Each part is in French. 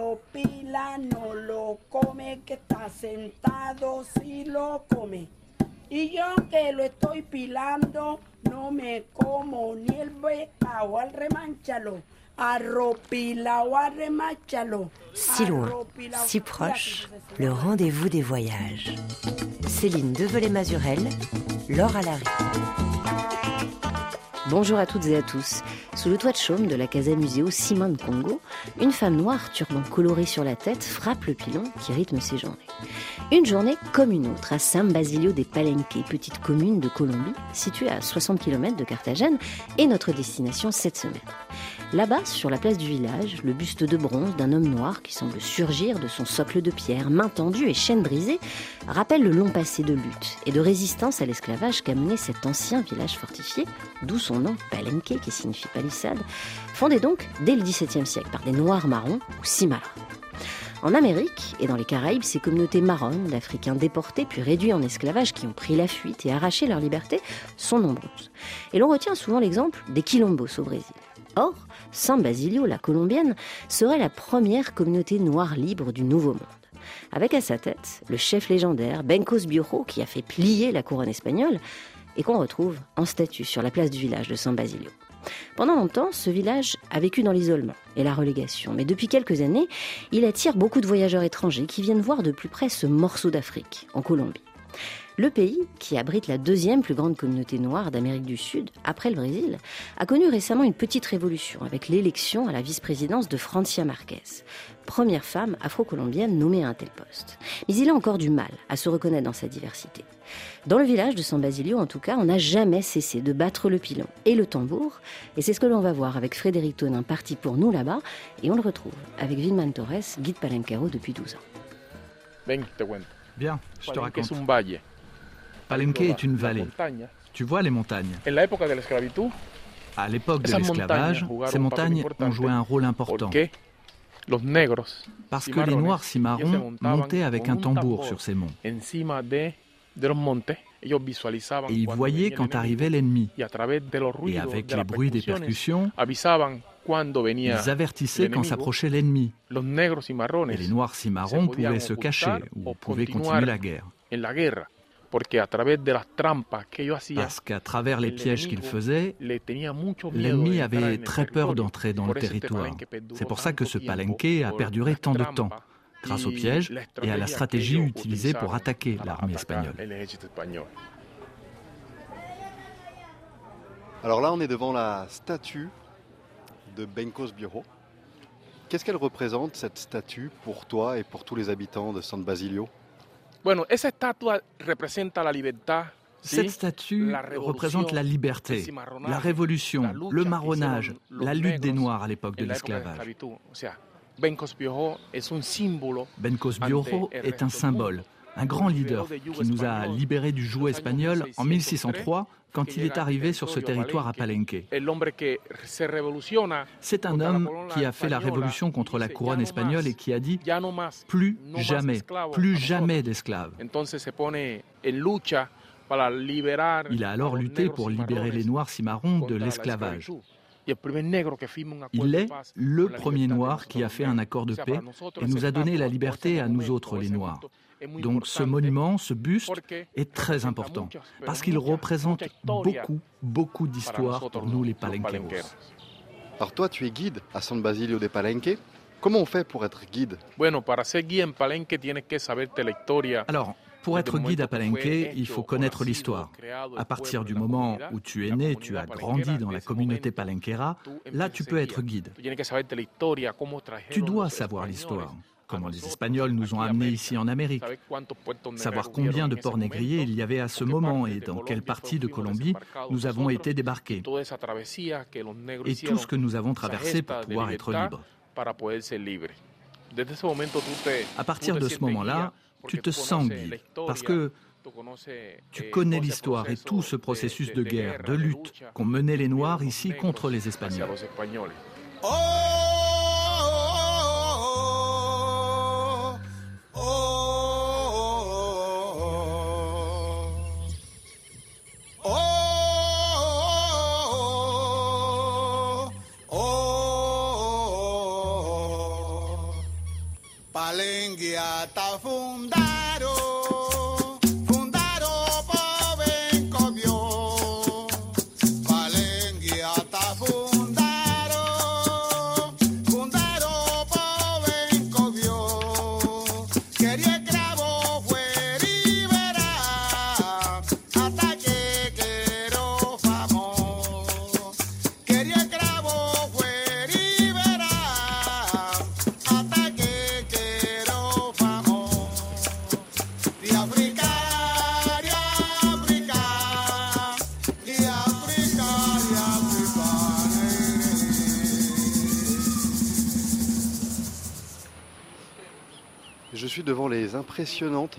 lo pila, no lo come, que está sentado, si lo come. Y yo que lo estoy pilando, no me como ni el becao al remanchalo. Si loin, si proche, le rendez-vous des voyages. Céline Develay-Mazurel, Laure Alary. Bonjour à toutes et à tous. Sous le toit de chaume de la Casa Museo Simone Congo, une femme noire, turban coloré sur la tête, frappe le pilon qui rythme ses journées. Une journée comme une autre à San Basilio des Palenques, petite commune de Colombie, située à 60 km de Carthagène, et notre destination cette semaine. Là-bas, sur la place du village, le buste de bronze d'un homme noir qui semble surgir de son socle de pierre, main tendue et chaîne brisée, rappelle le long passé de lutte et de résistance à l'esclavage qu'a mené cet ancien village fortifié, d'où son nom Palenque qui signifie palissade, fondé donc dès le XVIIe siècle par des Noirs marrons ou Cimarrons. En Amérique et dans les Caraïbes, ces communautés marronnes d'Africains déportés puis réduits en esclavage qui ont pris la fuite et arraché leur liberté sont nombreuses. Et l'on retient souvent l'exemple des Quilombos au Brésil. Or, San Basilio, la colombienne, serait la première communauté noire libre du Nouveau Monde. Avec à sa tête le chef légendaire Bencos Bioro qui a fait plier la couronne espagnole et qu'on retrouve en statue sur la place du village de San Basilio. Pendant longtemps, ce village a vécu dans l'isolement et la relégation, mais depuis quelques années, il attire beaucoup de voyageurs étrangers qui viennent voir de plus près ce morceau d'Afrique, en Colombie. Le pays, qui abrite la deuxième plus grande communauté noire d'Amérique du Sud, après le Brésil, a connu récemment une petite révolution avec l'élection à la vice-présidence de Francia Marquez, première femme afro-colombienne nommée à un tel poste. Mais il a encore du mal à se reconnaître dans sa diversité. Dans le village de San Basilio, en tout cas, on n'a jamais cessé de battre le pilon et le tambour, et c'est ce que l'on va voir avec Frédéric Tonin, parti pour nous là-bas, et on le retrouve avec Vilman Torres, guide palenquero depuis 12 ans. Bien, je te raconte. Palenque est une vallée. Tu vois les montagnes. À l'époque de l'esclavage, ces montagnes ont joué un rôle important. Parce que les Noirs cimarrons montaient avec un tambour sur ces monts. Et ils voyaient quand arrivait l'ennemi. Et avec les bruits des percussions, ils avertissaient quand s'approchait l'ennemi. Et les Noirs cimarrons pouvaient se cacher ou pouvaient continuer la guerre. Parce qu'à travers les pièges qu'il faisait, l'ennemi avait très peur d'entrer dans le territoire. C'est pour ça que ce palenque a perduré tant de temps, grâce aux pièges et à la stratégie utilisée pour attaquer l'armée espagnole. Alors là, on est devant la statue de Bencos Bureau. Qu'est-ce qu'elle représente, cette statue, pour toi et pour tous les habitants de San Basilio? Cette statue représente la liberté, la révolution, le marronnage, la lutte des Noirs à l'époque de l'esclavage. Bencos Bioro est un symbole, un grand leader qui nous a libérés du joug espagnol en 1603 quand il est arrivé sur ce territoire à Palenque. C'est un homme qui a fait la révolution contre la couronne espagnole et qui a dit plus jamais, plus jamais d'esclaves. Il a alors lutté pour libérer les Noirs cimarrons de l'esclavage. Il est le premier noir qui a fait un accord de paix et nous a donné la liberté à nous autres, les Noirs. Donc ce monument, ce buste, est très important parce qu'il représente beaucoup, beaucoup d'histoires pour nous les Palenqueros. Alors toi, tu es guide à San Basilio de Palenque. Comment on fait pour être guide? Alors, pour être guide à Palenque, il faut connaître l'histoire. À partir du moment où tu es né, tu as grandi dans la communauté palenquera, là tu peux être guide. Tu dois savoir l'histoire comment les Espagnols nous ont amenés ici en Amérique, savoir combien de ports négriers il y avait à ce moment et dans quelle partie de Colombie nous avons été débarqués, et tout ce que nous avons traversé pour pouvoir être libres. À partir de ce moment-là, tu te sens guide, parce que tu connais l'histoire et tout ce processus de guerre, de lutte qu'ont mené les Noirs ici contre les Espagnols.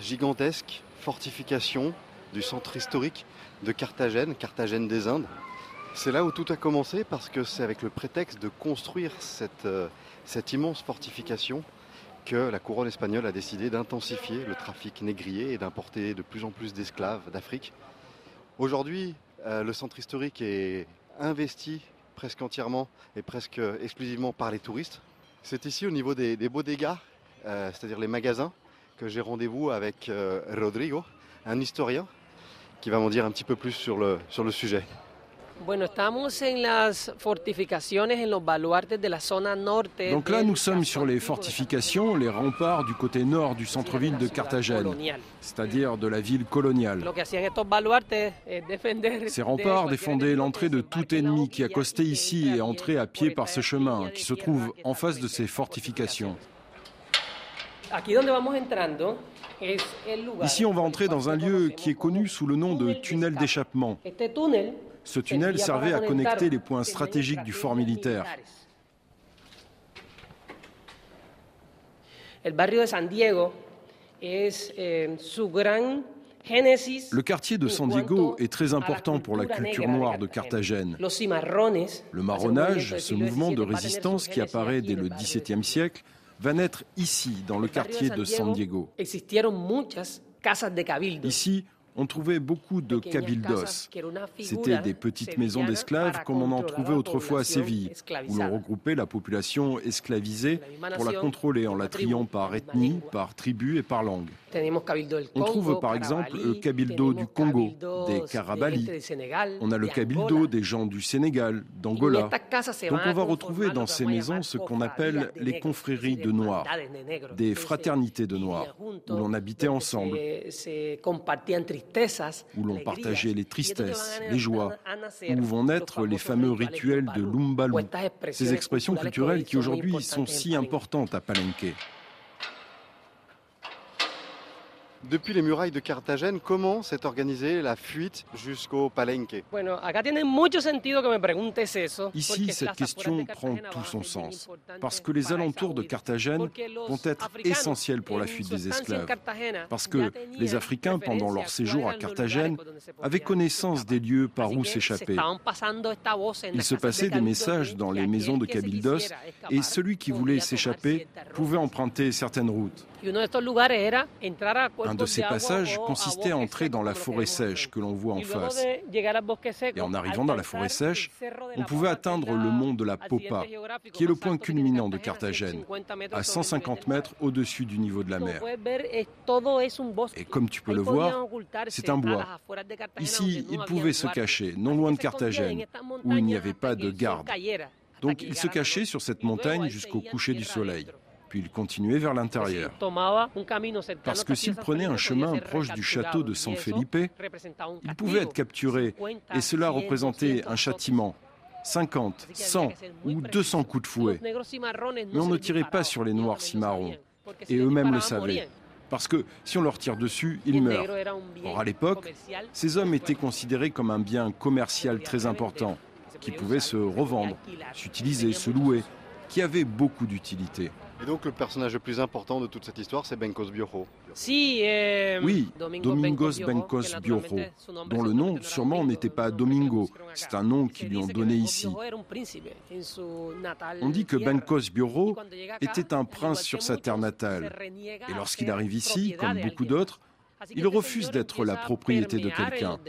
Gigantesque fortification du centre historique de Carthagène, Carthagène des Indes. C'est là où tout a commencé parce que c'est avec le prétexte de construire cette, euh, immense fortification que la couronne espagnole a décidé d'intensifier le trafic négrier et d'importer de plus en plus d'esclaves d'Afrique. Aujourd'hui, euh, le centre historique est investi presque entièrement et presque exclusivement par les touristes. C'est ici au niveau des, des bodegas, euh, c'est-à-dire les magasins, que j'ai rendez-vous avec euh, Rodrigo, un historien, qui va m'en dire un petit peu plus sur le, sur le sujet. Donc là, nous sommes sur les fortifications, les remparts du côté nord du centre-ville de Carthagène, c'est-à-dire de la ville coloniale. Ces remparts défendaient l'entrée de tout ennemi qui accostait ici et entrait à pied par ce chemin qui se trouve en face de ces fortifications. Ici, on va entrer dans un lieu qui est connu sous le nom de tunnel d'échappement. Ce tunnel servait à connecter les points stratégiques du fort militaire. Le quartier de San Diego est très important pour la culture noire de Carthagène. Le marronnage, ce mouvement de résistance qui apparaît dès le XVIIe siècle, va naître ici, dans le quartier de San Diego. Ici, on trouvait beaucoup de cabildos. C'était des petites maisons d'esclaves comme on en trouvait autrefois à Séville, où l'on regroupait la population esclavisée pour la contrôler en la triant par ethnie, par tribu et par langue. On trouve par exemple le cabildo du Congo, des Karabali. On a le cabildo des gens du Sénégal, d'Angola. Donc on va retrouver dans ces maisons ce qu'on appelle les confréries de Noirs, des fraternités de Noirs, où l'on habitait ensemble où l'on partageait les tristesses, les joies, où vont naître les fameux rituels de Lumbalou, ces expressions culturelles qui aujourd'hui sont si importantes à Palenque. Depuis les murailles de Carthagène, comment s'est organisée la fuite jusqu'au Palenque Ici, cette question prend tout son sens, parce que les alentours de Carthagène vont être essentiels pour la fuite des esclaves, parce que les Africains, pendant leur séjour à Carthagène, avaient connaissance des lieux par où s'échapper. Il se passait des messages dans les maisons de Cabildos, et celui qui voulait s'échapper pouvait emprunter certaines routes. Un de ces passages consistait à entrer dans la forêt sèche que l'on voit en face. Et en arrivant dans la forêt sèche, on pouvait atteindre le mont de la Popa, qui est le point culminant de Carthagène, à 150 mètres au-dessus du niveau de la mer. Et comme tu peux le voir, c'est un bois. Ici, il pouvait se cacher, non loin de Carthagène, où il n'y avait pas de garde. Donc il se cachait sur cette montagne jusqu'au coucher du soleil puis il continuait vers l'intérieur. Parce que s'il prenait un chemin proche du château de San Felipe, il pouvait être capturé et cela représentait un châtiment. 50, 100 ou 200 coups de fouet. Mais on ne tirait pas sur les noirs cimarrons. Et eux-mêmes le savaient. Parce que si on leur tire dessus, ils meurent. Or, à l'époque, ces hommes étaient considérés comme un bien commercial très important, qui pouvait se revendre, s'utiliser, se louer, qui avait beaucoup d'utilité. Et donc le personnage le plus important de toute cette histoire, c'est Bencos Biojo. Eh, oui, Domingos Bencos Biojo, dont le nom sûrement n'était pas Domingo, c'est un nom qu'ils lui ont donné ici. On dit que Bencos Biojo était un prince sur sa terre natale. Et lorsqu'il arrive ici, comme beaucoup d'autres, il refuse d'être la propriété de quelqu'un.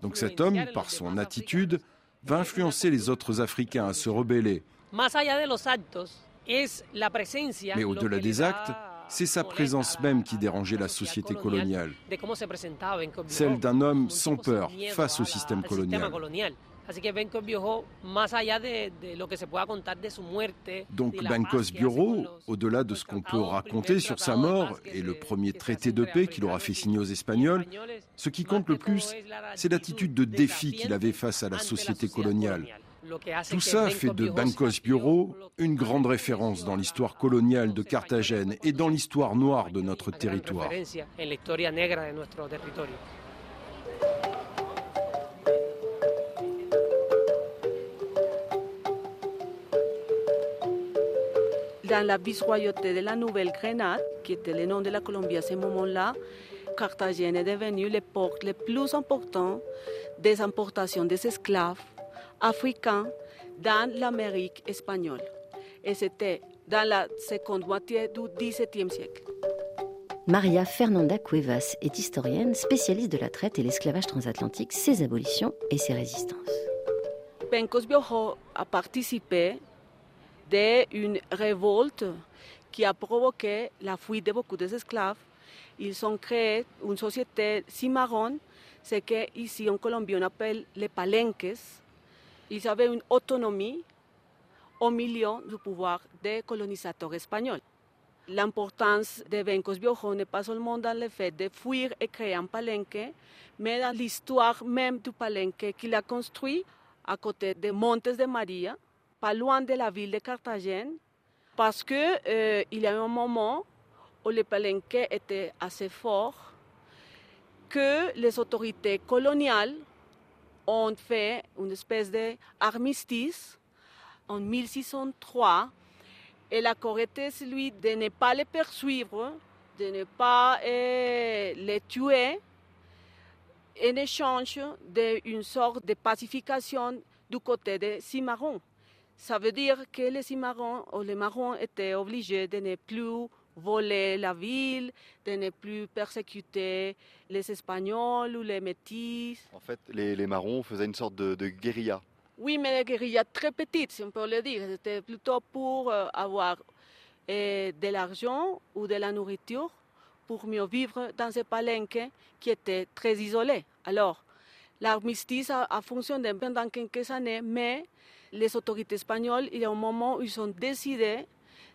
Donc cet homme, par son attitude, va influencer les autres Africains à se rebeller. Mais au-delà des actes, C'est sa présence même qui dérangeait la société coloniale, celle d'un homme sans peur face au système colonial. Donc Bencos Bureau, au-delà de ce qu'on peut raconter sur sa mort et le premier traité de paix qu'il aura fait signer aux Espagnols, ce qui compte le plus, c'est l'attitude de défi qu'il avait face à la société coloniale. Tout ça fait de Bancos Bureau une grande référence dans l'histoire coloniale de Carthagène et dans l'histoire noire de notre territoire. dans la vice-royauté de la Nouvelle-Grenade, qui était le nom de la Colombie à ce moment-là, Carthagène est devenue le port le plus important des importations des esclaves africains dans l'Amérique espagnole. Et c'était dans la seconde moitié du XVIIe siècle. Maria Fernanda Cuevas est historienne, spécialiste de la traite et l'esclavage transatlantique, ses abolitions et ses résistances. Pencos Biojo a participé d'une révolte qui a provoqué la fuite de beaucoup d'esclaves. Ils ont créé une société cimarrone, ce qu'ici en Colombie on appelle les palenques. Ils avaient une autonomie au milieu du pouvoir des colonisateurs espagnols. L'importance de Bencos Biojo n'est pas seulement dans le fait de fuir et créer un palenque, mais dans l'histoire même du palenque qu'il a construit à côté de Montes de Maria, pas loin de la ville de Carthagène, parce qu'il euh, y a eu un moment où le palenque était assez fort, que les autorités coloniales ont fait une espèce d'armistice en 1603 et l'accord était celui de ne pas les poursuivre, de ne pas euh, les tuer, en échange d'une sorte de pacification du côté des Cimarrons. Ça veut dire que les Cimarrons ou les Marrons étaient obligés de ne plus voler la ville, de ne plus persécuter les Espagnols ou les Métis. En fait, les, les Marrons faisaient une sorte de, guérilla. Oui, mais une guérilla très petite, si on peut le dire. C'était plutôt pour euh, avoir euh, de l'argent ou de la nourriture pour mieux vivre dans ces palenques qui étaient très isolés. Alors, l'armistice a, a fonctionné pendant quelques années, mais les autorités espagnoles, il y a un moment où ils ont décidé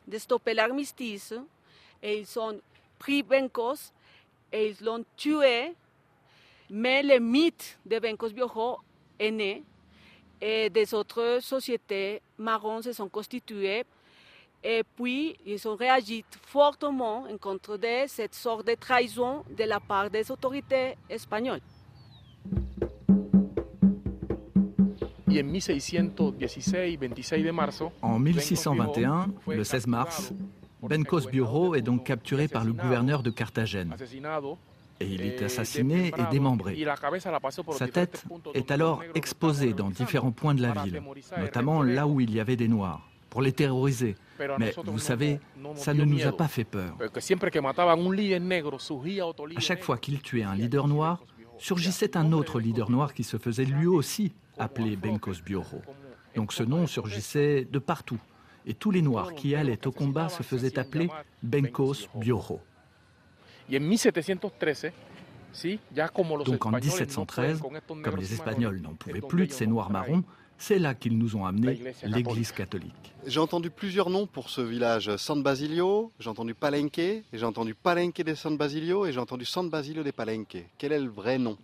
de stopper l'armistice et ils ont pris Bencos et ils l'ont tué. Mais le mythe de Bencos Biojo est né et des autres sociétés marrons se sont constituées et puis ils ont réagi fortement contre cette sorte de trahison de la part des autorités espagnoles. En 1621, le 16 mars, Bencos Bureau est donc capturé par le gouverneur de Carthagène. Et il est assassiné et démembré. Sa tête est alors exposée dans différents points de la ville, notamment là où il y avait des Noirs, pour les terroriser. Mais vous savez, ça ne nous a pas fait peur. À chaque fois qu'il tuait un leader noir, surgissait un autre leader noir qui se faisait lui aussi appelé Bencos Bureau. Donc ce nom surgissait de partout. Et tous les Noirs qui allaient au combat se faisaient appeler Bencos Bureau. Donc en 1713, comme les Espagnols n'en pouvaient plus de ces Noirs marrons, c'est là qu'ils nous ont amené l'Église catholique. J'ai entendu plusieurs noms pour ce village. San Basilio, j'ai entendu Palenque, j'ai entendu Palenque de San Basilio et j'ai entendu San Basilio de Palenque. Quel est le vrai nom?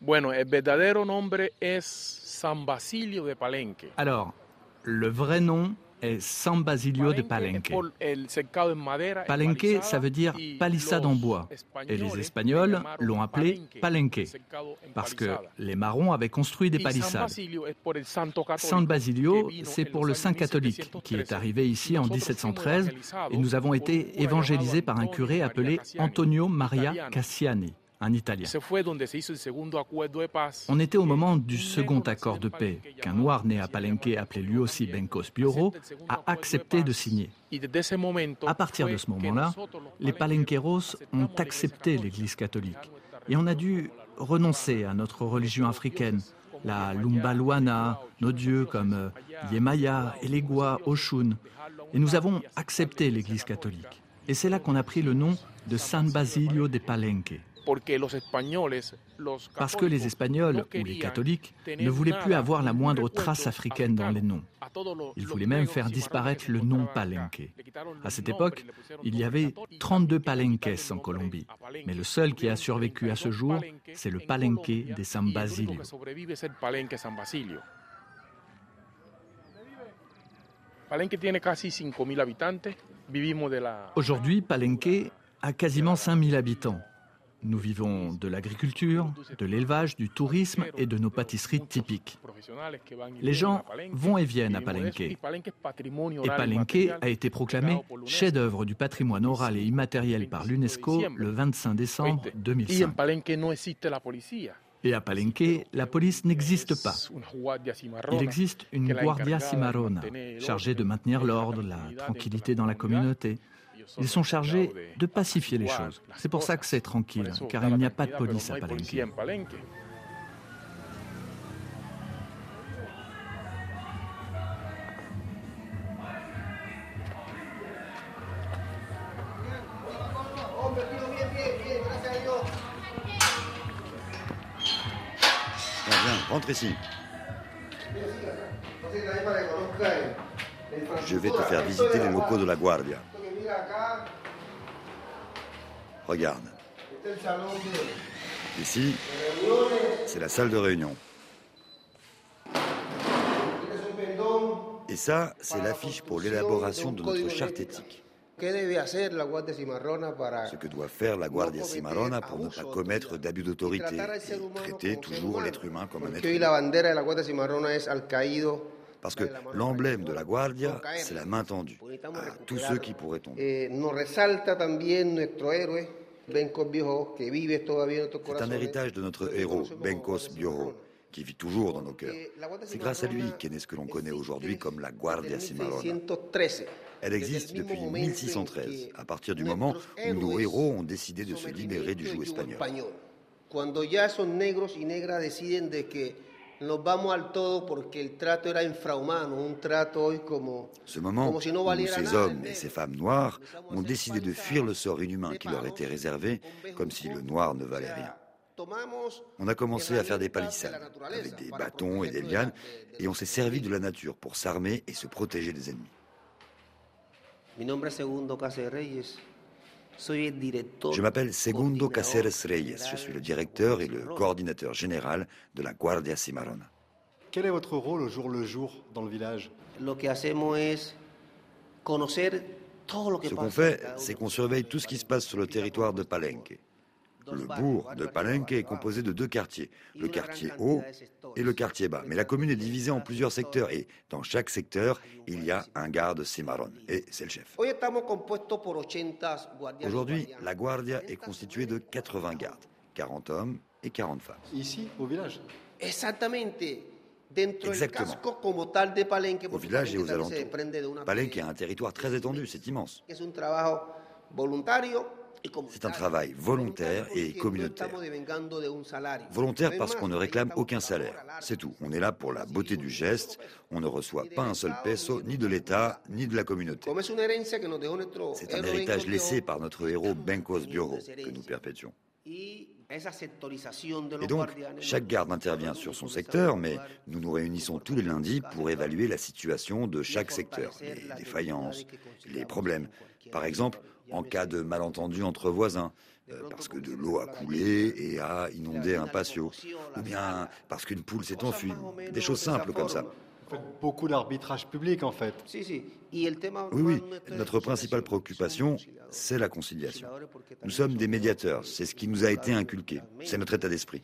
Bueno, el verdadero nombre es San Basilio de Palenque. Alors, le vrai nom San Basilio de Palenque. Palenque, ça veut dire palissade en bois. Et les Espagnols l'ont appelé Palenque, parce que les marrons avaient construit des palissades. San Basilio, c'est pour le saint catholique, qui est arrivé ici en 1713, et nous avons été évangélisés par un curé appelé Antonio Maria Cassiani un Italien. On était au moment du second accord de paix qu'un noir né à Palenque, appelé lui aussi Bencos Bioro, a accepté de signer. À partir de ce moment-là, les palenqueros ont accepté l'Église catholique et on a dû renoncer à notre religion africaine, la Lumbaluana, nos dieux comme euh, Yemaya, Elegua, Oshun, et nous avons accepté l'Église catholique. Et c'est là qu'on a pris le nom de San Basilio de Palenque. Parce que les Espagnols ou les catholiques ne voulaient plus avoir la moindre trace africaine dans les noms. Ils voulaient même faire disparaître le nom Palenque. À cette époque, il y avait 32 palenques en Colombie, mais le seul qui a survécu à ce jour, c'est le Palenque de San Basilio. Aujourd'hui, Palenque a quasiment 5000 habitants. Nous vivons de l'agriculture, de l'élevage, du tourisme et de nos pâtisseries typiques. Les gens vont et viennent à Palenque. Et Palenque a été proclamé chef-d'œuvre du patrimoine oral et immatériel par l'UNESCO le 25 décembre 2005. Et à Palenque, la police n'existe pas. Il existe une Guardia Cimarrona, chargée de maintenir l'ordre, la tranquillité dans la communauté. Ils sont chargés de pacifier les choses. C'est pour ça que c'est tranquille, car il n'y a pas de police à Palenque. rentre ici. Je vais te faire visiter les locaux de la Guardia. Regarde. Ici, c'est la salle de réunion. Et ça, c'est l'affiche pour l'élaboration de notre charte éthique. Ce que doit faire la Guardia Cimarrona pour ne pas commettre d'abus d'autorité et traiter toujours l'être humain comme un être humain. Parce que l'emblème de la Guardia, c'est la main tendue à tous ceux qui pourraient tomber. C'est un héritage de notre héros, Benkos Bioho, qui vit toujours dans nos cœurs. C'est grâce à lui qu'est né ce que l'on connaît aujourd'hui comme la Guardia Cimarrona. Elle existe depuis 1613, à partir du moment où nos héros ont décidé de se libérer du joug espagnol. Ce moment où ces hommes et ces femmes noires ont décidé de fuir le sort inhumain qui leur était réservé, comme si le noir ne valait rien. On a commencé à faire des palissades avec des bâtons et des lianes et on s'est servi de la nature pour s'armer et se protéger des ennemis. Je m'appelle Segundo Caceres Reyes. Je suis le directeur et le coordinateur général de la Guardia Cimarrona. Quel est votre rôle au jour le jour dans le village? Ce qu'on fait, c'est qu'on surveille tout ce qui se passe sur le territoire de Palenque. Le bourg de Palenque est composé de deux quartiers, le quartier haut et le quartier bas. Mais la commune est divisée en plusieurs secteurs et dans chaque secteur, il y a un garde cimarron et c'est le chef. Aujourd'hui, la Guardia est constituée de 80 gardes, 40 hommes et 40 femmes. Ici, au village Exactement. Au village et aux alentours. Palenque est un territoire très étendu, c'est immense. C'est un travail volontaire et communautaire. Volontaire parce qu'on ne réclame aucun salaire. C'est tout. On est là pour la beauté du geste. On ne reçoit pas un seul peso, ni de l'État, ni de la communauté. C'est un héritage laissé par notre héros Bencos Bioro que nous perpétuons. Et donc, chaque garde intervient sur son secteur, mais nous nous réunissons tous les lundis pour évaluer la situation de chaque secteur, les défaillances, les problèmes. Par exemple, en cas de malentendu entre voisins, euh, parce que de l'eau a coulé et a inondé un patio, ou bien parce qu'une poule s'est enfuie, des choses simples comme ça. Vous faites beaucoup d'arbitrage public en fait. Oui, oui. Notre principale préoccupation, c'est la conciliation. Nous sommes des médiateurs, c'est ce qui nous a été inculqué, c'est notre état d'esprit.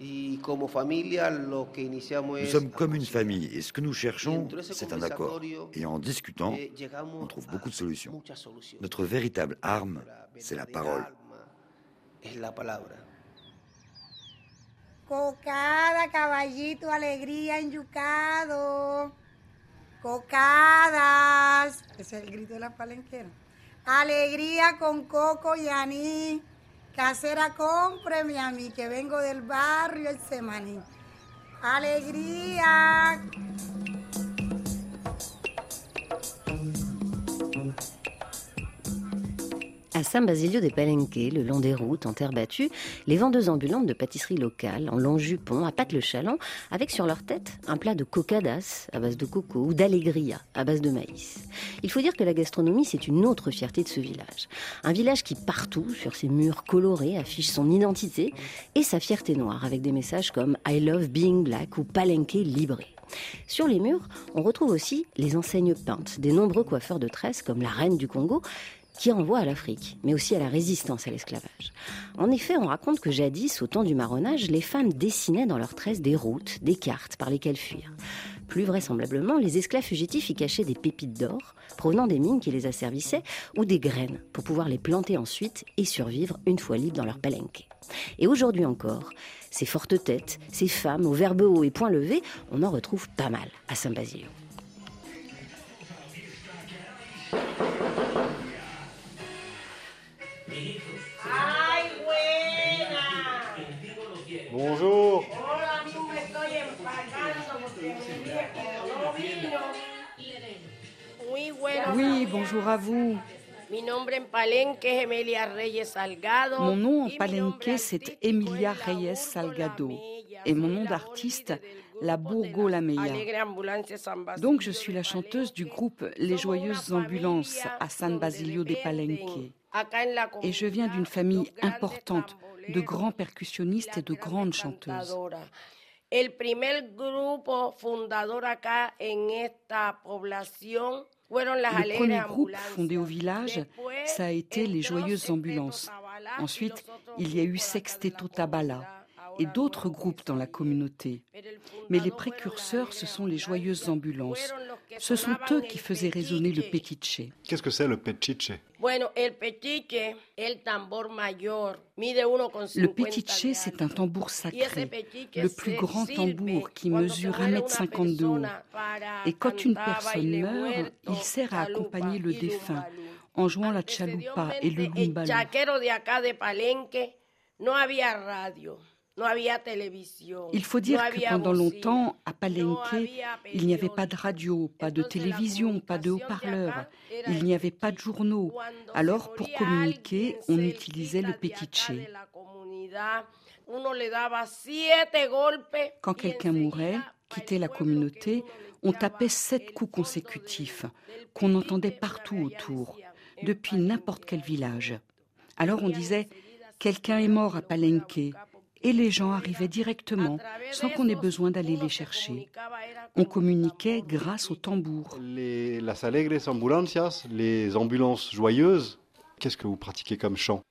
Nous sommes comme une famille et ce que nous cherchons, c'est un accord. Et en discutant, on trouve beaucoup de solutions. Notre véritable arme, c'est la parole. Cocada, caballito, alegría, enyucado. Cocadas. Ese es el grito de la palenquera. Alegría con coco y anís. Casera, cómpreme a mí, que vengo del barrio El Semaní. ¡Alegría! À San Basilio des Palenques, le long des routes en terre battue, les vendeuses ambulantes de pâtisseries locales, en long jupon, à pâte le chaland, avec sur leur tête un plat de cocadas à base de coco ou d'allegria à base de maïs. Il faut dire que la gastronomie, c'est une autre fierté de ce village. Un village qui partout, sur ses murs colorés, affiche son identité et sa fierté noire, avec des messages comme I love being black ou Palenque libre. Sur les murs, on retrouve aussi les enseignes peintes des nombreux coiffeurs de tresses comme la reine du Congo, qui renvoie à l'Afrique, mais aussi à la résistance à l'esclavage. En effet, on raconte que jadis, au temps du marronnage, les femmes dessinaient dans leurs tresses des routes, des cartes par lesquelles fuir. Plus vraisemblablement, les esclaves fugitifs y cachaient des pépites d'or provenant des mines qui les asservissaient ou des graines pour pouvoir les planter ensuite et survivre une fois libres dans leur palenque. Et aujourd'hui encore, ces fortes têtes, ces femmes aux verbes hauts et poings levés, on en retrouve pas mal à Saint-Basilio. Bonjour. Oui, bonjour à vous. Mon nom en palenque, c'est Emilia Reyes Salgado. Et mon nom d'artiste, la Burgo Lameya. Donc je suis la chanteuse du groupe Les Joyeuses Ambulances à San Basilio de Palenque. Et je viens d'une famille importante de grands percussionnistes et de grandes chanteuses. Le premier groupe fondé au village, ça a été les Joyeuses Ambulances. Ensuite, il y a eu Sexteto Tabala et d'autres groupes dans la communauté. Mais les précurseurs, ce sont les Joyeuses Ambulances. Ce sont eux qui faisaient résonner le petiche. Qu'est-ce que c'est le petiche? Le petiche, c'est un tambour sacré, le plus grand tambour qui mesure 1,50 m de haut. Et quand une personne meurt, il sert à accompagner le défunt en jouant la chalupa et le lumbalo. Il faut dire que pendant longtemps, à Palenque, il n'y avait pas de radio, pas de télévision, pas de haut-parleurs, il n'y avait pas de journaux. Alors, pour communiquer, on utilisait le petiche. Quand quelqu'un mourait, quittait la communauté, on tapait sept coups consécutifs, qu'on entendait partout autour, depuis n'importe quel village. Alors on disait Quelqu'un est mort à Palenque, et les gens arrivaient directement sans qu'on ait besoin d'aller les chercher. On communiquait grâce au tambour. Les las alegres ambulancias, les ambulances joyeuses, qu'est-ce que vous pratiquez comme chant?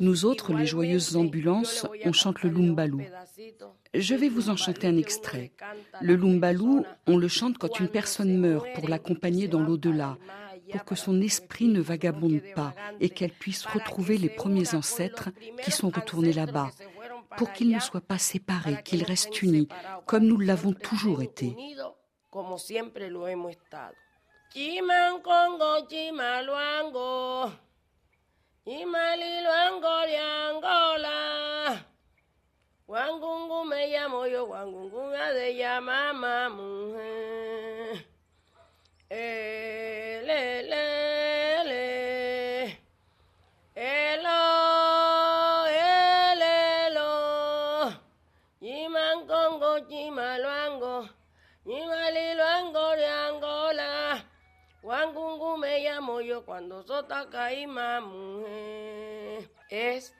Nous autres, les joyeuses ambulances, on chante le lumbalou. Je vais vous en chanter un extrait. Le lumbalou, on le chante quand une personne meurt pour l'accompagner dans l'au-delà, pour que son esprit ne vagabonde pas et qu'elle puisse retrouver les premiers ancêtres qui sont retournés là-bas, pour qu'ils ne soient pas séparés, qu'ils restent unis, comme nous l'avons toujours été.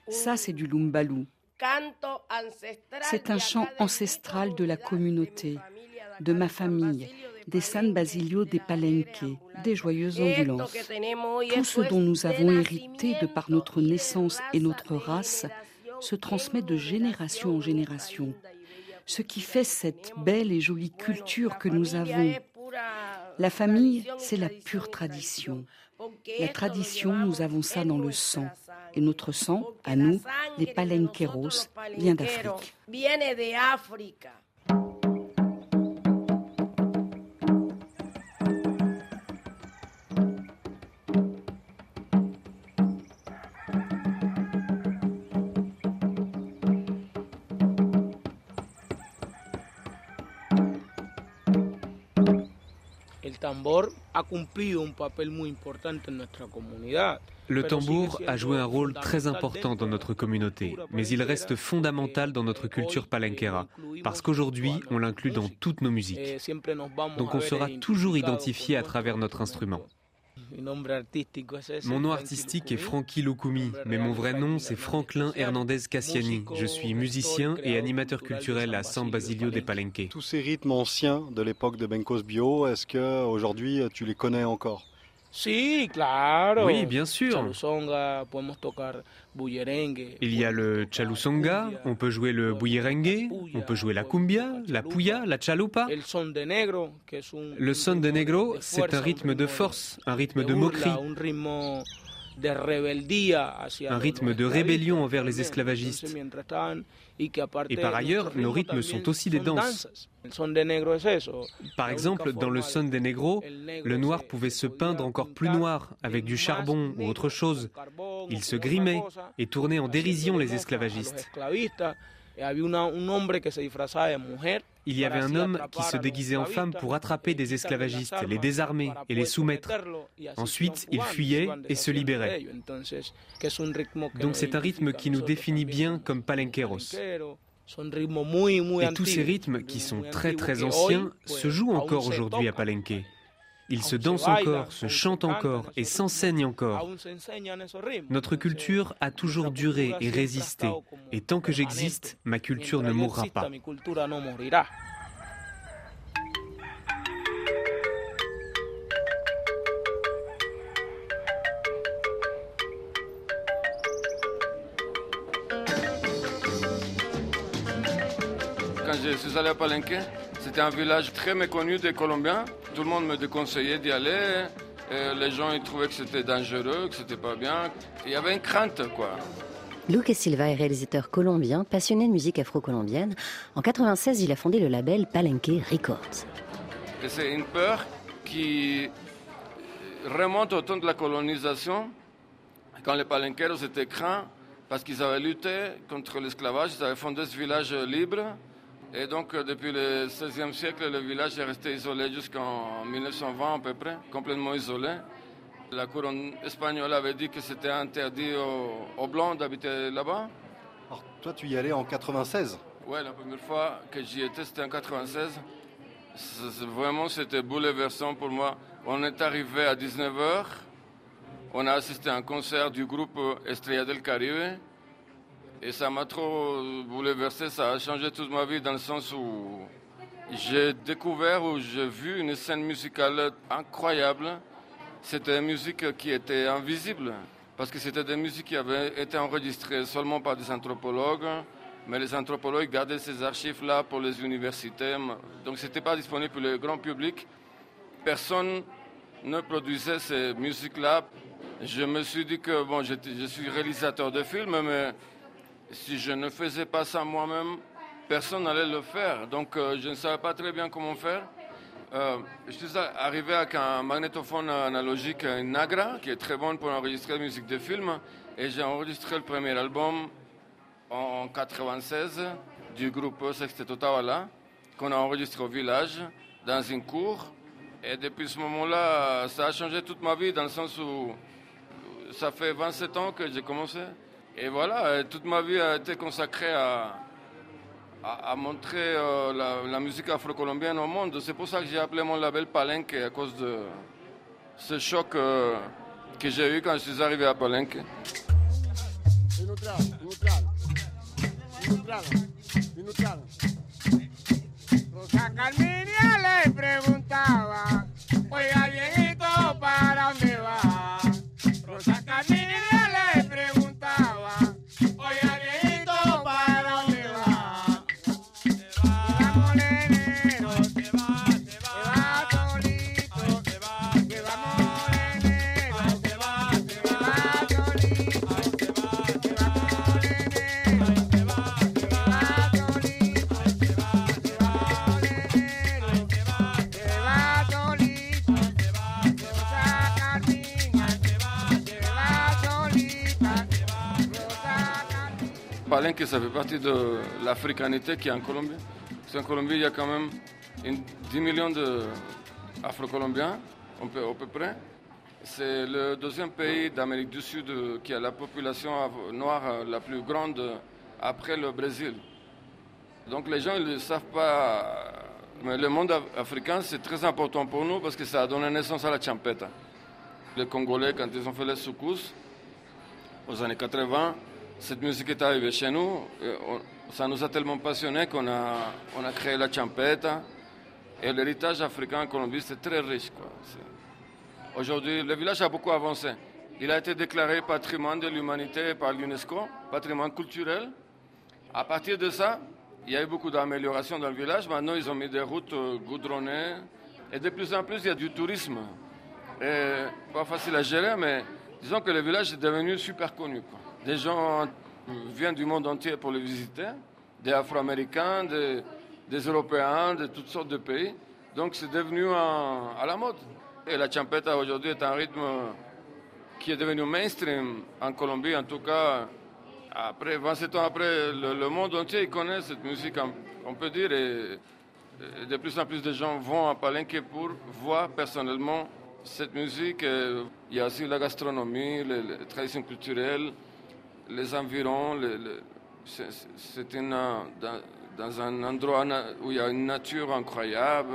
Ça, c'est du lumbalou. C'est un chant ancestral de la communauté, de ma famille, des San Basilio des Palenque, des joyeuses ambulances. Tout ce dont nous avons hérité de par notre naissance et notre race se transmet de génération en génération. Ce qui fait cette belle et jolie culture que nous avons. La famille, c'est la pure tradition. La tradition, nous avons ça dans le sang. Et notre sang, à nous, les palenqueros, vient d'Afrique. Le tambour a joué un rôle très important dans notre communauté, mais il reste fondamental dans notre culture palenquera, parce qu'aujourd'hui, on l'inclut dans toutes nos musiques. Eh, Donc on sera toujours identifié à travers notre instrument. Mon nom artistique est Frankie Lukumi, mais mon vrai nom c'est Franklin Hernandez Cassiani. Je suis musicien et animateur culturel à San Basilio de Palenque. Tous ces rythmes anciens de l'époque de Bencos Bio, est-ce que aujourd'hui tu les connais encore? Oui, bien sûr. Il y a le chalusonga, on peut jouer le buyerengue, on peut jouer la cumbia, la puya, la chalupa. Le son de negro, c'est un rythme de force, un rythme de moquerie un rythme de rébellion envers les esclavagistes. Et par ailleurs, nos rythmes sont aussi des danses. Par exemple, dans le son des négros, le noir pouvait se peindre encore plus noir avec du charbon ou autre chose. Il se grimait et tournait en dérision les esclavagistes. Il y avait un homme qui se déguisait en femme pour attraper des esclavagistes, les désarmer et les soumettre. Ensuite, il fuyait et se libérait. Donc c'est un rythme qui nous définit bien comme palenqueros. Et tous ces rythmes, qui sont très très anciens, se jouent encore aujourd'hui à Palenque. Il se danse encore, se chante encore et s'enseigne encore. Notre culture a toujours duré et résisté. Et tant que j'existe, ma culture ne mourra pas. Quand je suis allé à Palenque, c'était un village très méconnu des Colombiens. Tout le monde me déconseillait d'y aller. les gens ils trouvaient que c'était dangereux, que c'était pas bien. Il y avait une crainte, quoi. Lucas Silva est réalisateur colombien, passionné de musique afro-colombienne. En 96, il a fondé le label Palenque Records. C'est une peur qui remonte au temps de la colonisation, quand les palenqueros étaient craints parce qu'ils avaient lutté contre l'esclavage, ils avaient fondé ce village libre et donc, euh, depuis le XVIe siècle, le village est resté isolé jusqu'en 1920 à peu près, complètement isolé. La couronne espagnole avait dit que c'était interdit aux, Blancs d'habiter là-bas. Alors, toi, tu y allais en 96 Oui, la première fois que j'y étais, c'était en 96. vraiment, c'était bouleversant pour moi. On est arrivé à 19h. On a assisté à un concert du groupe Estrella del Caribe. Et ça m'a trop bouleversé, ça a changé toute ma vie dans le sens où j'ai découvert ou j'ai vu une scène musicale incroyable. C'était une musique qui était invisible, parce que c'était des musiques qui avaient été enregistrées seulement par des anthropologues, mais les anthropologues gardaient ces archives-là pour les universités, donc ce n'était pas disponible pour le grand public. Personne ne produisait ces musiques-là. Je me suis dit que, bon, je suis réalisateur de films, mais si je ne faisais pas ça moi-même, personne n'allait le faire. Donc euh, je ne savais pas très bien comment faire. Euh, je suis arrivé avec un magnétophone analogique, une Nagra, qui est très bonne pour enregistrer la musique de film. Et j'ai enregistré le premier album en 1996 du groupe Sexteto Tawala, qu'on a enregistré au village, dans une cour. Et depuis ce moment-là, ça a changé toute ma vie, dans le sens où ça fait 27 ans que j'ai commencé. Et voilà, euh, toute ma vie a été consacrée à, à, montrer euh, la, musique afro-colombienne au monde. C'est pour ça que j'ai appelé mon label Palenque à cause de ce choc euh, que j'ai eu quand je suis arrivé à Palenque. Que ça fait partie de l'africanité qui est en Colombie. Parce qu'en Colombie, il y a quand même 10 millions de, afro-colombien, à peu près. C'est le deuxième pays d'Amérique du Sud qui a la population noire la plus grande après le Brésil. Donc les gens ne savent pas, mais le monde africain c'est très important pour nous parce que ça a donné naissance à la champeta. Les Congolais, quand ils ont fait les secousses, aux années 80, cette musique est arrivée chez nous. ça nous a tellement passionnés qu'on a, créé la champeta. Et l'héritage africain en Colombie, c'est très riche. Aujourd'hui, le village a beaucoup avancé. Il a été déclaré patrimoine de l'humanité par l'UNESCO, patrimoine culturel. À partir de ça, il y a eu beaucoup d'améliorations dans le village. Maintenant, ils ont mis des routes euh, goudronnées. Et de plus en plus, il y a du tourisme. Pas facile à gérer, mais disons que le village est devenu super connu. Des gens viennent du monde entier pour le visiter, des Afro-Américains, des, Européens, de toutes sortes de pays. Donc c'est devenu à la mode. Et la champeta aujourd'hui est un rythme qui est devenu mainstream en Colombie, en tout cas. Après 27 ans après, le, monde entier connaît cette musique, on peut dire, et, de plus en plus de gens vont à Palenque pour voir personnellement cette musique. Il y a aussi la gastronomie, les, traditions culturelles, les environs. c'est dans, un endroit où il y a une nature incroyable.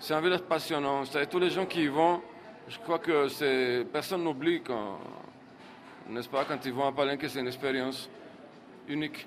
C'est un village passionnant. Tous les gens qui y vont, je crois que personne n'oublie, n'est-ce pas, quand ils vont à Palenque, c'est une expérience unique.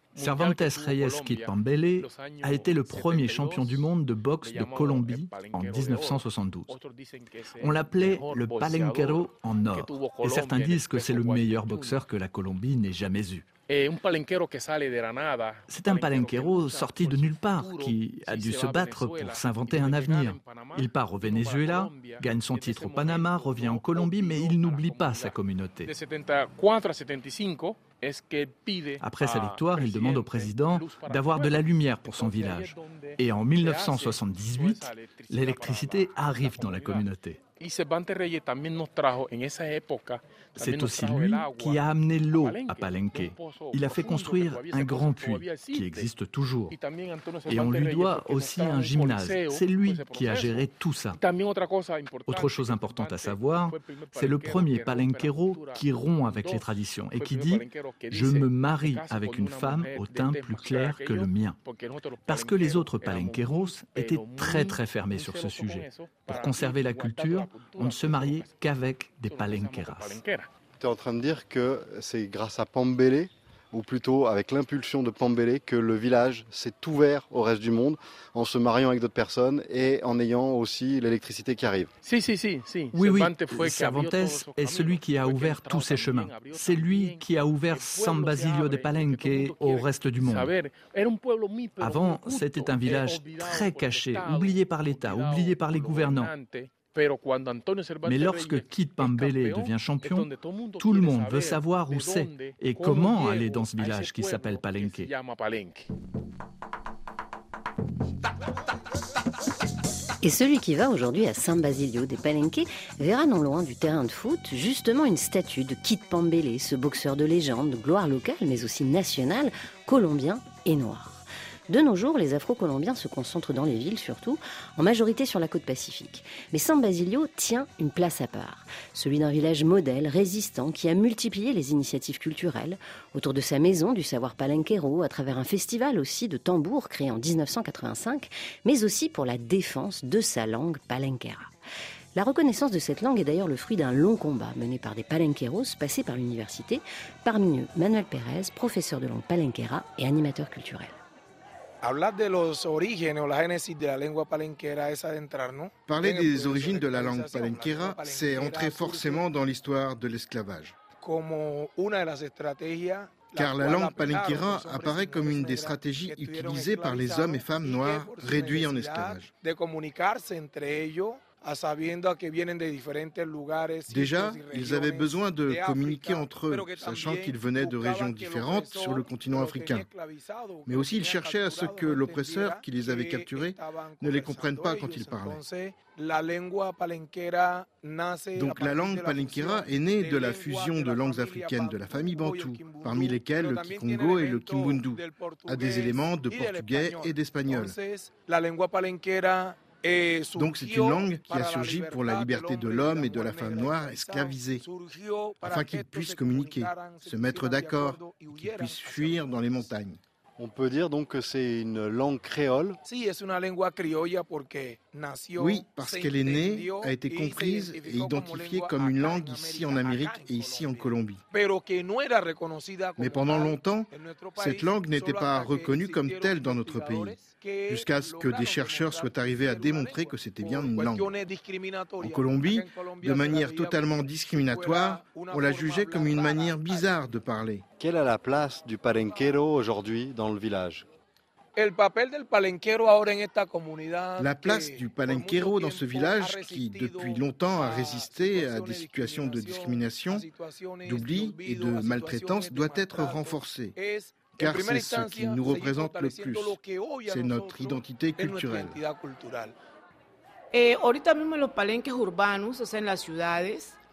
Cervantes Reyes Kid Pambele a été le premier champion du monde de boxe de Colombie en 1972. On l'appelait le Palenquero en or, et certains disent que c'est le meilleur boxeur que la Colombie n'ait jamais eu. C'est un palenquero sorti de nulle part qui a dû se battre pour s'inventer un avenir. Il part au Venezuela, gagne son titre au Panama, revient en Colombie, mais il n'oublie pas sa communauté. Après sa victoire, il demande au président d'avoir de la lumière pour son village. Et en 1978, l'électricité arrive dans la communauté. C'est aussi lui qui a amené l'eau à Palenque. Il a fait construire un grand puits qui existe toujours. Et on lui doit aussi un gymnase. C'est lui qui a géré tout ça. Autre chose importante à savoir, c'est le premier palenquero qui rompt avec les traditions et qui dit ⁇ Je me marie avec une femme au teint plus clair que le mien ⁇ Parce que les autres palenqueros étaient très très fermés sur ce sujet. Pour conserver la culture, on ne se mariait qu'avec des palenqueras. Tu es en train de dire que c'est grâce à Pambélé, ou plutôt avec l'impulsion de Pambélé, que le village s'est ouvert au reste du monde en se mariant avec d'autres personnes et en ayant aussi l'électricité qui arrive. Si, si, si. Oui, oui. Cervantes est celui qui a ouvert tous ces chemins. C'est lui qui a ouvert San Basilio de Palenque au reste du monde. Avant, c'était un village très caché, oublié par l'État, oublié par les gouvernants. Mais lorsque Kit Pambele devient champion, tout le monde veut savoir où c'est et comment aller dans ce village qui s'appelle Palenque. Et celui qui va aujourd'hui à San Basilio des Palenque verra non loin du terrain de foot justement une statue de Kit Pambele, ce boxeur de légende, gloire locale mais aussi nationale, colombien et noir. De nos jours, les Afro-Colombiens se concentrent dans les villes surtout, en majorité sur la côte pacifique. Mais San Basilio tient une place à part, celui d'un village modèle, résistant, qui a multiplié les initiatives culturelles autour de sa maison du savoir palenquero, à travers un festival aussi de tambours créé en 1985, mais aussi pour la défense de sa langue palenquera. La reconnaissance de cette langue est d'ailleurs le fruit d'un long combat mené par des palenqueros passés par l'université, parmi eux Manuel Pérez, professeur de langue palenquera et animateur culturel. Parler des origines de la langue palenquera, c'est entrer forcément dans l'histoire de l'esclavage. Car la langue palenquera apparaît comme une des stratégies utilisées par les hommes et femmes noirs réduits en esclavage. Déjà, ils avaient besoin de communiquer entre eux, sachant qu'ils venaient de régions différentes sur le continent africain. Mais aussi, ils cherchaient à ce que l'oppresseur qui les avait capturés ne les comprenne pas quand ils parlaient. Donc la langue palenquera est née de la fusion de langues africaines de la famille bantou, parmi lesquelles le kikongo et le kimbundu, à des éléments de portugais et d'espagnol. Donc c'est une langue qui a surgi pour la liberté de l'homme et de la femme noire esclavisée, afin qu'ils puissent communiquer, se mettre d'accord, qu'ils puissent fuir dans les montagnes. On peut dire donc que c'est une langue créole. Oui, parce qu'elle est née, a été comprise et identifiée comme une langue ici en Amérique et ici en Colombie. Mais pendant longtemps, cette langue n'était pas reconnue comme telle dans notre pays jusqu'à ce que des chercheurs soient arrivés à démontrer que c'était bien une langue. En Colombie, de manière totalement discriminatoire, on l'a jugé comme une manière bizarre de parler. Quelle est la place du palenquero aujourd'hui dans le village? La place du palenquero dans ce village, qui depuis longtemps a résisté à des situations de discrimination, d'oubli et de maltraitance, doit être renforcée car c'est ce qui nous représente le plus. C'est notre identité culturelle. Eh,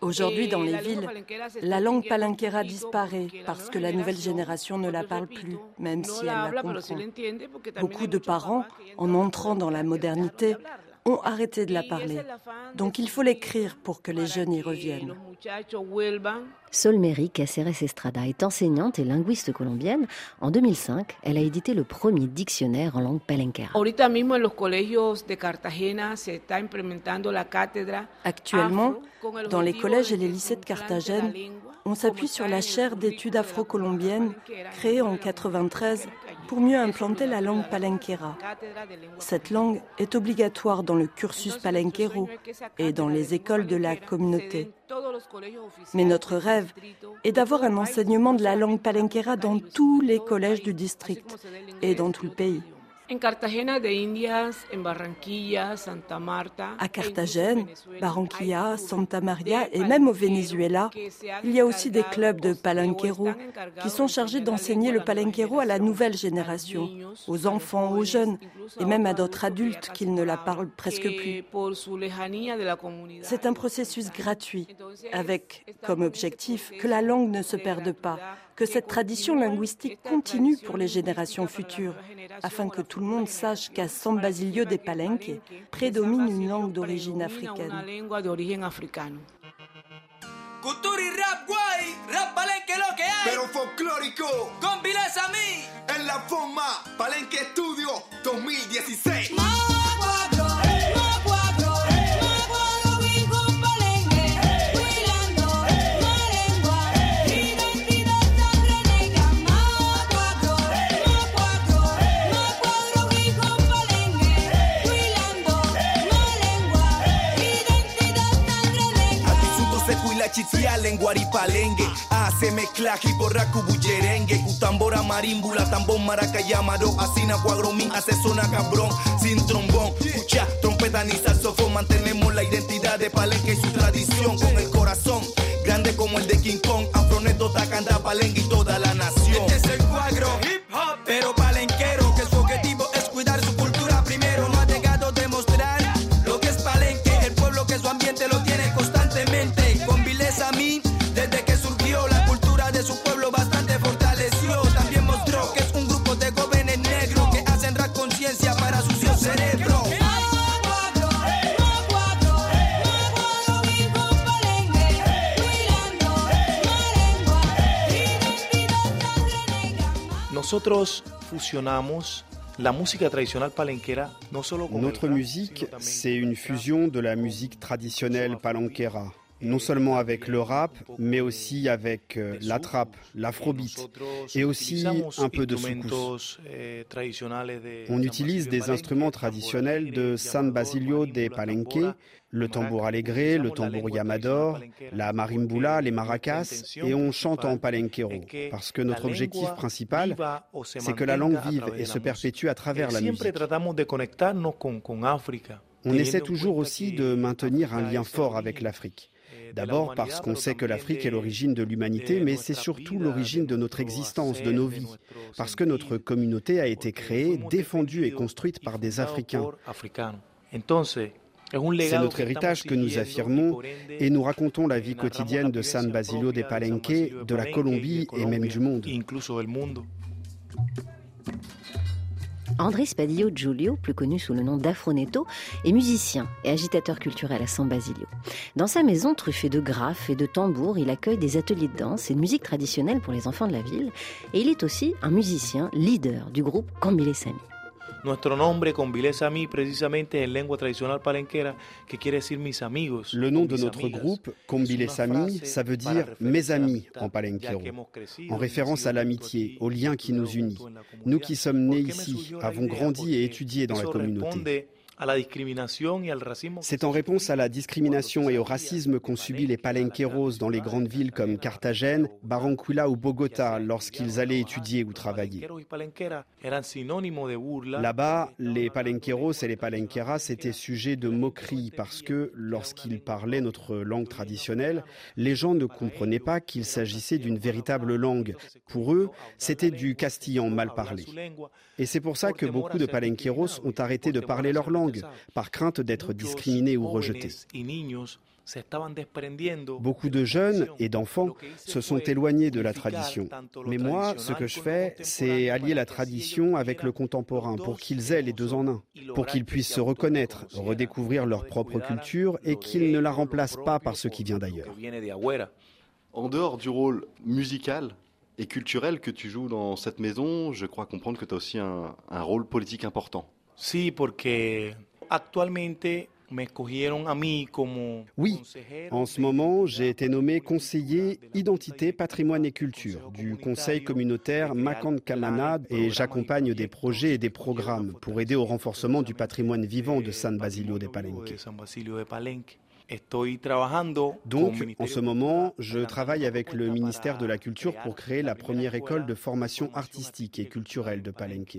Aujourd'hui, dans les villes, la langue palenquera disparaît parce que la nouvelle génération ne la parle plus, même si elle la comprend. Beaucoup de parents, en entrant dans la modernité, ont arrêté de la parler. Donc il faut l'écrire pour que les jeunes y reviennent. Solmeri Caceres Estrada est enseignante et linguiste colombienne. En 2005, elle a édité le premier dictionnaire en langue palenquera. Actuellement, dans les collèges et les lycées de Carthagène, on s'appuie sur la chaire d'études afro-colombiennes créée en 1993 pour mieux implanter la langue palenquera. Cette langue est obligatoire dans le cursus palenquero et dans les écoles de la communauté. Mais notre rêve est d'avoir un enseignement de la langue palenquera dans tous les collèges du district et dans tout le pays. À Carthagène, Barranquilla, Santa Maria et même au Venezuela, il y a aussi des clubs de palenquero qui sont chargés d'enseigner le palenquero à la nouvelle génération, aux enfants, aux jeunes et même à d'autres adultes qui ne la parlent presque plus. C'est un processus gratuit avec comme objectif que la langue ne se perde pas, que cette tradition linguistique continue pour les générations futures, afin que tout le monde sache qu'à San Basilio des Palenques prédomine une langue d'origine africaine. Cultura y rap guay, rap palenque lo que hay. Pero folclórico. Con Viles a mí. En la forma, Palenque Estudio 2016. En guaripalengue. Hace mezcla hiporracu bullerengue. Cutambora marimbula, tambor maracayamaro. Asina guagromín, hace zona cabrón. Sin trombón, escucha, trompeta ni saxofón. Mantenemos la identidad de Palenque y su tradición con el corazón. Grande como el de King Kong. Afroneto, tacanda, palenque y toda la nación. Este es el cuadro hip Nosotros fusionamos la música tradicional palenquera, no solo Notre musique, c'est une fusion de la musique traditionnelle palenquera. Non seulement avec le rap, mais aussi avec euh, la trappe, l'afrobeat et aussi un peu de soukous. eh, On utilise des instruments traditionnels de San Basilio de Palenque, le tambour alegre, le tambour yamador, la marimbula, les maracas, et on chante en palenquero, parce que notre objectif principal, c'est que la langue vive et se perpétue à travers la Siempre musique. On essaie toujours aussi de maintenir un lien fort avec l'Afrique. D'abord parce qu'on sait que l'Afrique est l'origine de l'humanité, mais c'est surtout l'origine de notre existence, de nos vies. Parce que notre communauté a été créée, défendue et construite par des Africains. C'est notre héritage que nous affirmons et nous racontons la vie quotidienne de San Basilio de Palenque, de la Colombie et même du monde. André Spadillo Giulio, plus connu sous le nom d'Afronetto, est musicien et agitateur culturel à San Basilio. Dans sa maison truffée de graphes et de tambours, il accueille des ateliers de danse et de musique traditionnelle pour les enfants de la ville. Et il est aussi un musicien leader du groupe Cambile Sami. Nuestro nombre con Vilesami precisamente es en lengua tradicional palenquera que quiere decir mis amigos. Le nom de notre amigas. groupe, Combile Es una Sami, frase ça veut dire mes amis en palenquero, en référence à l'amitié, liens aquí, qui nous la Nous qui sommes nés ¿Por qué me ici, avons grandi et étudié dans la communauté. La C'est en réponse à la discrimination et au racisme qu'ont subi les palenqueros dans les gran grandes villes comme Carthagène, Barranquilla ou Bogota lorsqu'ils allaient étudier ou travailler. Là-bas, les palenqueros et les palenqueras étaient sujets de moquerie parce que lorsqu'ils parlaient notre langue traditionnelle, les gens ne comprenaient pas qu'il s'agissait d'une véritable langue. Pour eux, c'était du castillan mal parlé. Et c'est pour ça que beaucoup de palenqueros ont arrêté de parler leur langue, par crainte d'être discriminés ou rejetés. Beaucoup de jeunes et d'enfants se sont éloignés de la tradition. Mais moi, ce que je fais, c'est allier la tradition avec le contemporain pour qu'ils aient les deux en un, pour qu'ils puissent se reconnaître, redécouvrir leur propre culture et qu'ils ne la remplacent pas par ce qui vient d'ailleurs. En dehors du rôle musical et culturel que tu joues dans cette maison, je crois comprendre que tu as aussi un, un rôle politique important. Sí, porque actualmente Oui, en ce moment, j'ai été nommé conseiller identité, patrimoine et culture du conseil communautaire Macan Kamana et j'accompagne des projets et des programmes pour aider au renforcement du patrimoine vivant de San Basilio de Palenque. Donc, en ce moment, je travaille avec le ministère de la Culture pour créer la première école de formation artistique et culturelle de Palenque.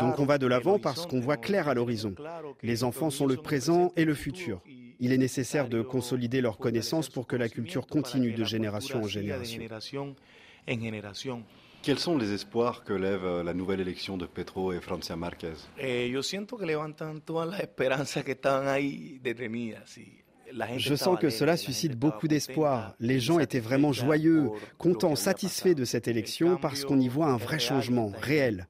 Donc on va de l'avant parce qu'on voit clair à l'horizon. Les enfants sont le présent et le futur. Il est nécessaire de consolider leur connaissance fortalecer pour que la culture continue de génération en génération. Quels sont les espoirs que lève euh, la nouvelle élection de Petro et Francia Marquez Eh, Je sens que cela la suscite beaucoup d'espoir. Les gens étaient vraiment joyeux, contents, satisfaits de cette élection parce qu'on y voit un vrai changement, réel.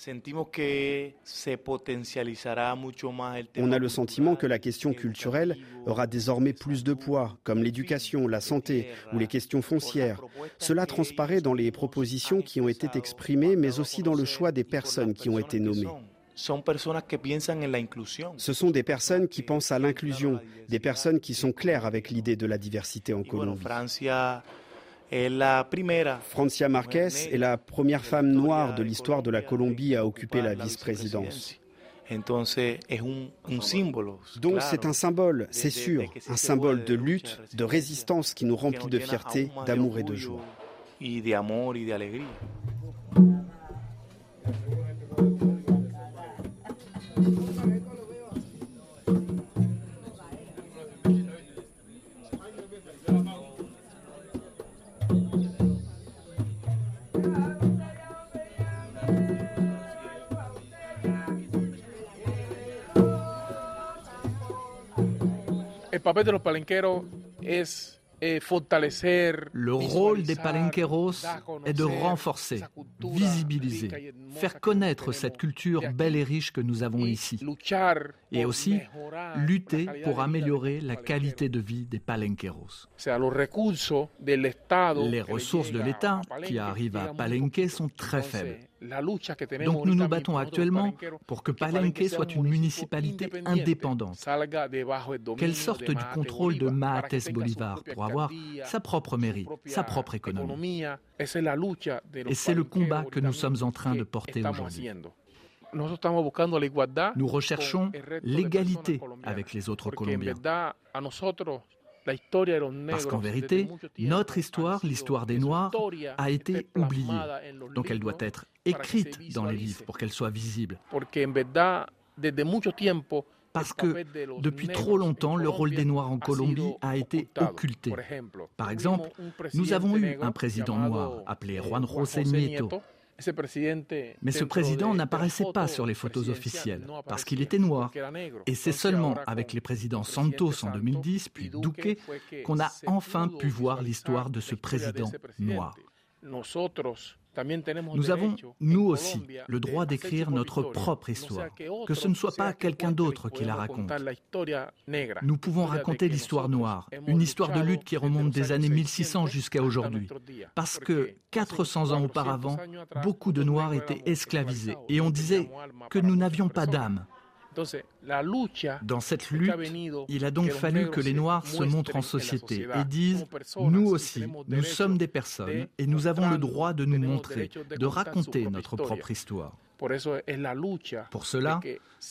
Sentimos que se potencializará mucho más el tema On a le sentiment que la question culturelle aura désormais plus de poids, comme l'éducation, la santé ou les questions foncières. Cela transparaît dans les propositions qui ont été exprimées, mais aussi dans le choix des personnes qui ont été nommées. Ce sont des personnes qui pensent à l'inclusion, des personnes qui sont claires avec l'idée de la diversité en Colombie. Francia es la primera Francia Marquez est la première femme noire de l'histoire de la Colombie à occuper la vice-présidence. Donc c'est un symbole, c'est sûr, un symbole de lutte, de résistance qui nous remplit de fierté, d'amour et de joie. Eh, Le rôle des palenqueros est de renforcer, visibiliser, faire connaître cette culture belle et riche que nous avons ici. Et aussi lutter pour améliorer la qualité de vie des palenqueros. Les ressources de l'État qui arrivent à Palenque sont très faibles. Donc nous nous battons actuellement pour que Palenque soit une municipalité indépendante, qu'elle sorte du contrôle de Maates Bolivar pour avoir sa propre mairie, sa propre économie. Et c'est le combat que nous sommes en train de porter aujourd'hui. Nous recherchons l'égalité avec les autres Colombiens. Parce qu'en vérité, notre histoire, l'histoire des Noirs, a été oubliée. Donc elle doit être écrite dans les livres pour qu'elle soit visible. Parce que depuis trop longtemps, le rôle des Noirs en Colombie a été occulté. Par exemple, nous avons eu un président noir appelé Juan José Nieto mais ce président n'apparaissait pas sur les photos officielles parce qu'il était noir. Et c'est seulement avec les présidents Santos en 2010 puis Duque qu'on a enfin pu voir l'histoire de ce président noir. Nous avons, nous aussi, le droit d'écrire notre propre histoire, que ce ne soit pas quelqu'un d'autre qui la raconte. Nous pouvons raconter l'histoire noire, une histoire de lutte qui remonte des années 1600 jusqu'à aujourd'hui. Parce que 400 ans auparavant, beaucoup de Noirs étaient esclavisés et on disait que nous n'avions pas d'âme. Dans cette lutte, il a donc fallu que les Noirs se montrent en société et disent, nous aussi, nous sommes des personnes et nous avons le droit de nous montrer, de raconter notre propre histoire. Pour cela,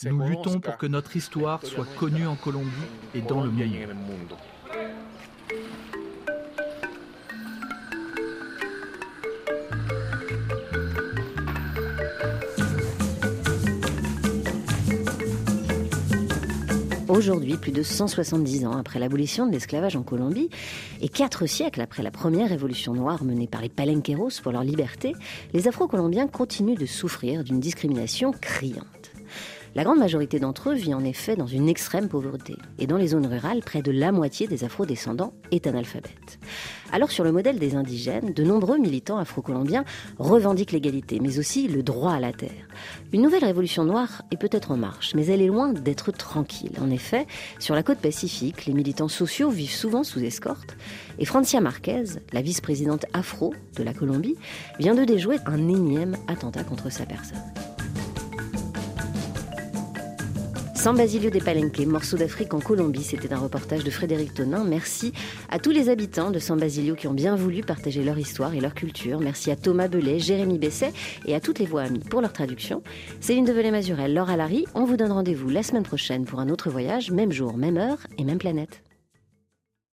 nous luttons pour que notre histoire soit connue en Colombie et dans le monde. Aujourd'hui, plus de 170 ans après l'abolition de l'esclavage en Colombie et quatre siècles après la première révolution noire menée par les palenqueros pour leur liberté, les Afro-Colombiens continuent de souffrir d'une discrimination criante. La grande majorité d'entre eux vit en effet dans une extrême pauvreté. Et dans les zones rurales, près de la moitié des afro-descendants est analphabète. Alors sur le modèle des indigènes, de nombreux militants afro-colombiens revendiquent l'égalité, mais aussi le droit à la terre. Une nouvelle révolution noire est peut-être en marche, mais elle est loin d'être tranquille. En effet, sur la côte pacifique, les militants sociaux vivent souvent sous escorte, et Francia Marquez, la vice-présidente afro de la Colombie, vient de déjouer un énième attentat contre sa personne. San Basilio des Palenques, morceau d'Afrique en Colombie, c'était un reportage de Frédéric Tonin. Merci à tous les habitants de San Basilio qui ont bien voulu partager leur histoire et leur culture. Merci à Thomas Belay, Jérémy Besset et à toutes les voix amies pour leur traduction. Céline Develay-Mazurel, Laura Larry, on vous donne rendez-vous la semaine prochaine pour un autre voyage, même jour, même heure et même planète.